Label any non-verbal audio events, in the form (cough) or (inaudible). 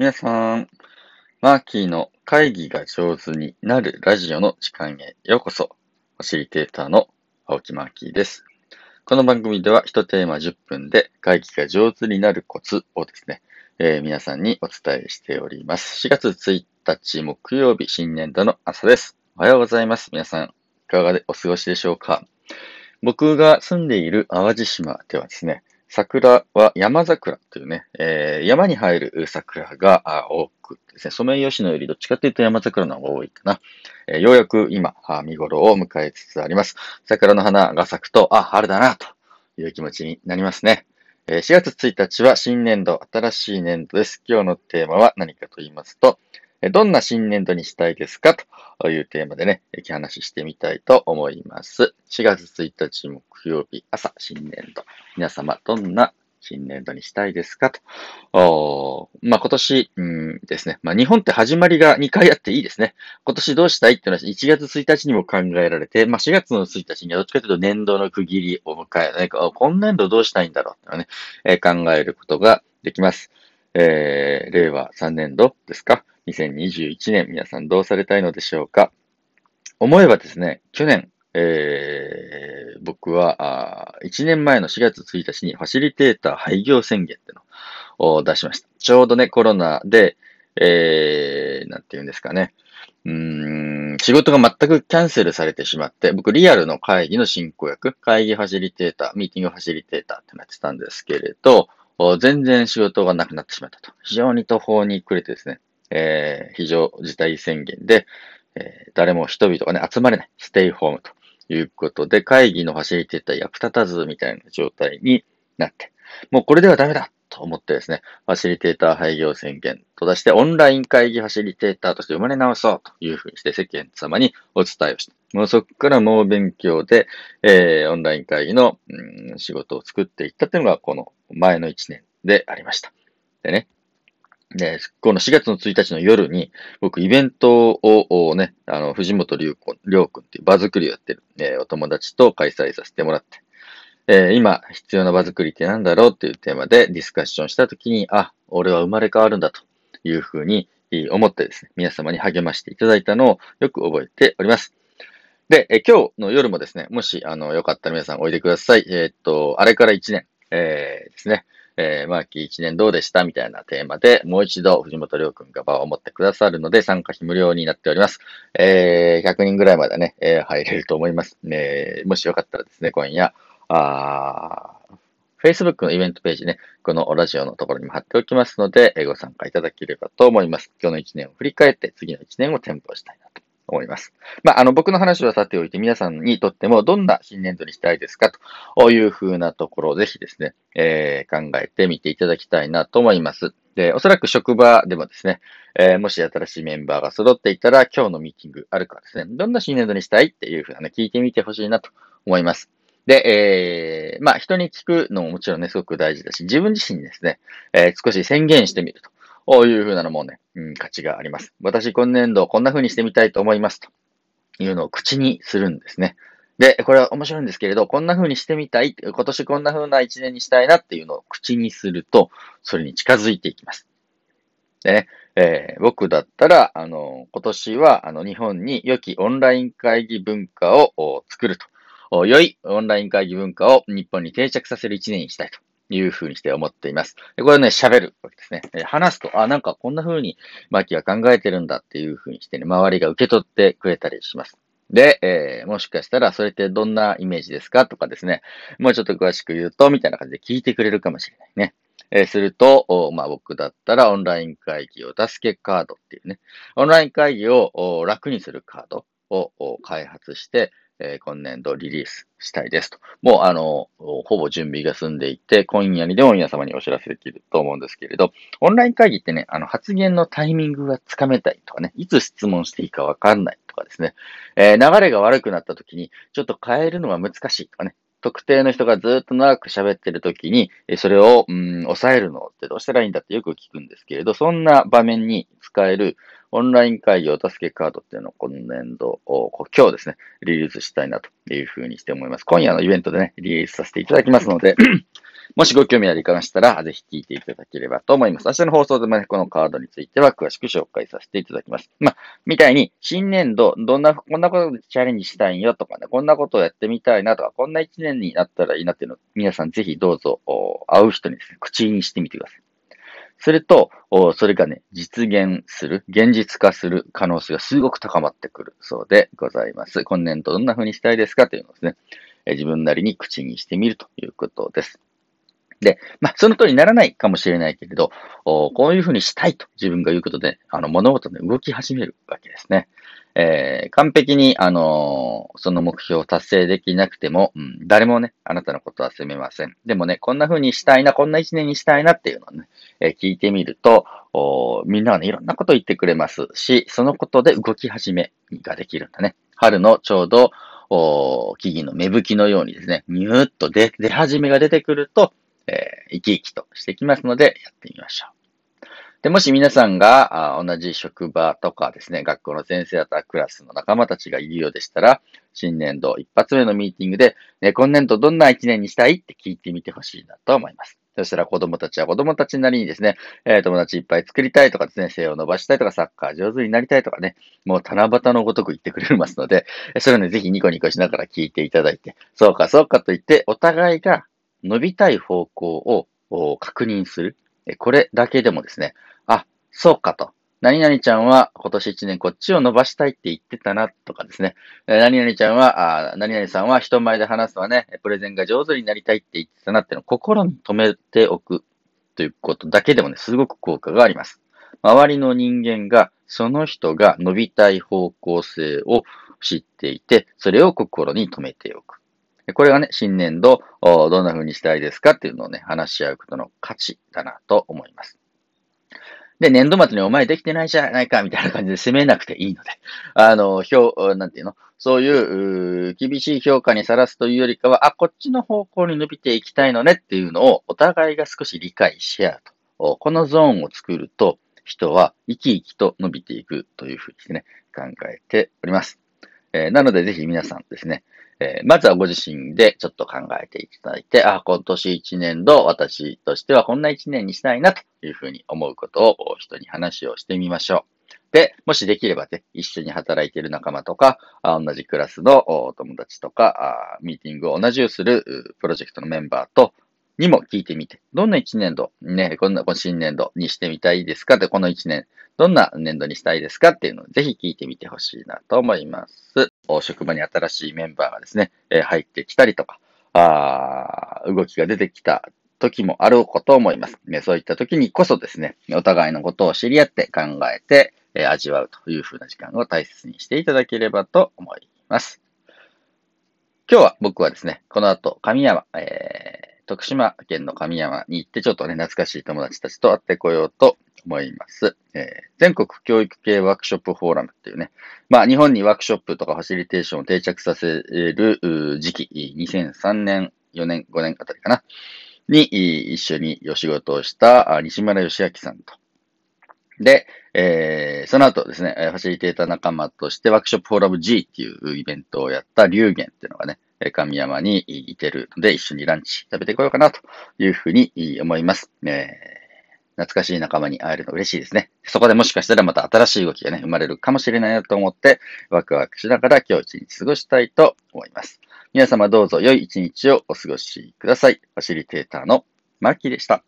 皆さん、マーキーの会議が上手になるラジオの時間へようこそ。ファシリテーターの青木マーキーです。この番組では1テーマ10分で会議が上手になるコツをですね、えー、皆さんにお伝えしております。4月1日木曜日新年度の朝です。おはようございます。皆さん、いかがでお過ごしでしょうか僕が住んでいる淡路島ではですね、桜は山桜というね、えー、山に生える桜が多くですね、ソメイヨシノよりどっちかというと山桜の方が多いかな。えー、ようやく今、見頃を迎えつつあります。桜の花が咲くと、あ、春だな、という気持ちになりますね。えー、4月1日は新年度、新しい年度です。今日のテーマは何かと言いますと、どんな新年度にしたいですか？というテーマでね、話してみたいと思います。4月1日木曜日朝、新年度。皆様、どんな新年度にしたいですか？と。まあ、今年、うんですね。まあ、日本って始まりが2回あっていいですね。今年どうしたいっていうのは1月1日にも考えられて、まあ、4月の1日にはどっちかというと年度の区切りを迎え、ね、今年度どうしたいんだろうってね、えー、考えることができます。えー、令和3年度ですか？?2021 年、皆さんどうされたいのでしょうか？思えばですね、去年、えー、僕は、1年前の4月1日にファシリテーター廃業宣言ってのを出しました。ちょうどね、コロナで、えー、なんて言うんですかね。うん、仕事が全くキャンセルされてしまって、僕リアルの会議の進行役、会議ファシリテーター、ミーティングファシリテーターってなってたんですけれど、全然仕事がなくなってしまったと。非常に途方に暮れてですね、えー、非常事態宣言で、えー、誰も人々がね、集まれない、ステイホームということで、会議のファシリテーター役立たずみたいな状態になって、もうこれではダメだと思ってですね、ファシリテーター廃業宣言と出して、オンライン会議ファシリテーターとして生まれ直そうというふうにして世間様にお伝えをした。もうそこから猛勉強で、えー、オンライン会議の、うん、仕事を作っていったというのが、この前の1年でありました。でね、で、この4月の1日の夜に、僕、イベントをね、あの、藤本龍君、りょうくんっていう場作りをやってる、えー、お友達と開催させてもらって、えー、今、必要な場作りって何だろうっていうテーマでディスカッションしたときに、あ、俺は生まれ変わるんだというふうに思ってですね、皆様に励ましていただいたのをよく覚えております。で、え今日の夜もですね、もし、あの、よかったら皆さんおいでください。えー、っと、あれから1年、えー、ですね、えー、マーキー1年どうでしたみたいなテーマで、もう一度藤本亮君が場を持ってくださるので、参加費無料になっております。えー、100人ぐらいまでね、えー、入れると思います。えー、もしよかったらですね、今夜、あ Facebook のイベントページね、このラジオのところにも貼っておきますので、ご参加いただければと思います。今日の1年を振り返って、次の1年を展望したいなと思います。まあ、あの、僕の話はさておいて、皆さんにとってもどんな新年度にしたいですかというふうなところをぜひですね、えー、考えてみていただきたいなと思います。で、おそらく職場でもですね、えー、もし新しいメンバーが揃っていたら、今日のミーティングあるかですね、どんな新年度にしたいっていうふうなね、聞いてみてほしいなと思います。で、えー、まあ、人に聞くのももちろんね、すごく大事だし、自分自身にですね、えー、少し宣言してみると。こういうふうなのもね、うん、価値があります。私今年度こんな風にしてみたいと思いますというのを口にするんですね。で、これは面白いんですけれど、こんな風にしてみたい、今年こんな風な一年にしたいなっていうのを口にすると、それに近づいていきます。でね、えー、僕だったら、あの、今年は、あの、日本に良きオンライン会議文化を作ると。良いオンライン会議文化を日本に定着させる一年にしたいと。いうふうにして思っています。でこれね、喋るわけですね。話すと、あ、なんかこんな風にマキは考えてるんだっていう風にしてね、周りが受け取ってくれたりします。で、えー、もしかしたらそれってどんなイメージですかとかですね、もうちょっと詳しく言うと、みたいな感じで聞いてくれるかもしれないね。えー、すると、まあ、僕だったらオンライン会議を助けカードっていうね、オンライン会議を楽にするカードを開発して、えー、今年度リリースしたいですと。もう、あの、ほぼ準備が済んでいて、今夜にでも皆様にお知らせできると思うんですけれど、オンライン会議ってね、あの、発言のタイミングがつかめたいとかね、いつ質問していいかわかんないとかですね、えー、流れが悪くなった時に、ちょっと変えるのが難しいとかね、特定の人がずっと長く喋ってる時に、それを、うん、抑えるのってどうしたらいいんだってよく聞くんですけれど、そんな場面に使えるオンライン会議お助けカードっていうのを今年度、今日ですね、リリースしたいなというふうにして思います。今夜のイベントでね、リリースさせていただきますので (laughs) もしご興味ありましたら、ぜひ聞いていただければと思います。明日の放送でもね、このカードについては詳しく紹介させていただきます。まあ、みたいに、新年度、どんな、こんなことでチャレンジしたいんよとかね、こんなことをやってみたいなとか、こんな一年になったらいいなっていうのを、皆さんぜひどうぞ、会う人にですね、口にしてみてください。すると、それがね、実現する、現実化する可能性がすごく高まってくるそうでございます。今年度どんな風にしたいですかというのをですね、自分なりに口にしてみるということです。で、まあ、その通りにならないかもしれないけれど、こういうふうにしたいと自分が言うことで、あの、物事で動き始めるわけですね。えー、完璧に、あのー、その目標を達成できなくても、うん、誰もね、あなたのことは責めません。でもね、こんな風にしたいな、こんな一年にしたいなっていうのをね、えー、聞いてみると、みんなはね、いろんなこと言ってくれますし、そのことで動き始めができるんだね。春のちょうど、木々の芽吹きのようにですね、ニューッと出、出始めが出てくると、えー、生き生きとしてきますので、やってみましょう。で、もし皆さんが同じ職場とかですね、学校の先生だったらクラスの仲間たちがいるようでしたら、新年度一発目のミーティングで、ね、今年度どんな一年にしたいって聞いてみてほしいなと思います。そしたら子供たちは子供たちなりにですね、えー、友達いっぱい作りたいとかですね、性を伸ばしたいとか、サッカー上手になりたいとかね、もう七夕のごとく言ってくれますので、それをね、ぜひニコニコしながら聞いていただいて、そうかそうかと言って、お互いが伸びたい方向を確認する。これだけでもですね、そうかと。何々ちゃんは今年1年こっちを伸ばしたいって言ってたなとかですね。何々ちゃんは、あ何々さんは人前で話すのはね、プレゼンが上手になりたいって言ってたなっていうのを心に留めておくということだけでもね、すごく効果があります。周りの人間がその人が伸びたい方向性を知っていて、それを心に留めておく。これがね、新年度、どんな風にしたいですかっていうのをね、話し合うことの価値だなと思います。で、年度末にお前できてないじゃないか、みたいな感じで責めなくていいので、あの、評、なんていうの？そういう、厳しい評価にさらすというよりかは、あ、こっちの方向に伸びていきたいのねっていうのをお互いが少し理解し合うと。このゾーンを作ると、人は生き生きと伸びていくというふうにですね、考えております。えー、なので、ぜひ皆さんですね、えー、まずはご自身でちょっと考えていただいて、あ、今年一年度、私としてはこんな一年にしたいなというふうに思うことを人に話をしてみましょう。で、もしできればね、一緒に働いている仲間とか、同じクラスの友達とか、ミーティングを同じするプロジェクトのメンバーとにも聞いてみて、どんな一年度、ね、こんな新年度にしてみたいですか？で、この一年、どんな年度にしたいですか？っていうのをぜひ聞いてみてほしいなと思います。お職場に新しいメンバーがですね、え入ってきたりとか、あ動きが出てきた時もあること思います。ね、そういった時にこそですね、お互いのことを知り合って考えて、え味わうという風な時間を大切にしていただければと思います。今日は僕はですね、この後、神山、えー徳島県の神山に行って、ちょっとね、懐かしい友達たちと会ってこようと思います。えー、全国教育系ワークショップフォーラムっていうね、まあ、日本にワークショップとかファシリテーションを定着させる時期、2003年、4年、5年あたりかな、に一緒にお仕事をした西村義明さんと。で、えー、その後ですね、ファシリテーター仲間としてワークショップフォーラム G っていうイベントをやった龍玄っていうのがね、神山にいてるので、一緒にランチ食べてこようかなというふうに思います。えー、懐かしい仲間に会えるの嬉しいですね。そこでもしかしたらまた新しい動きがね、生まれるかもしれないなと思って、ワクワクしながら今日一日過ごしたいと思います。皆様どうぞ良い一日をお過ごしください。ファシリテーターのマーキーでした。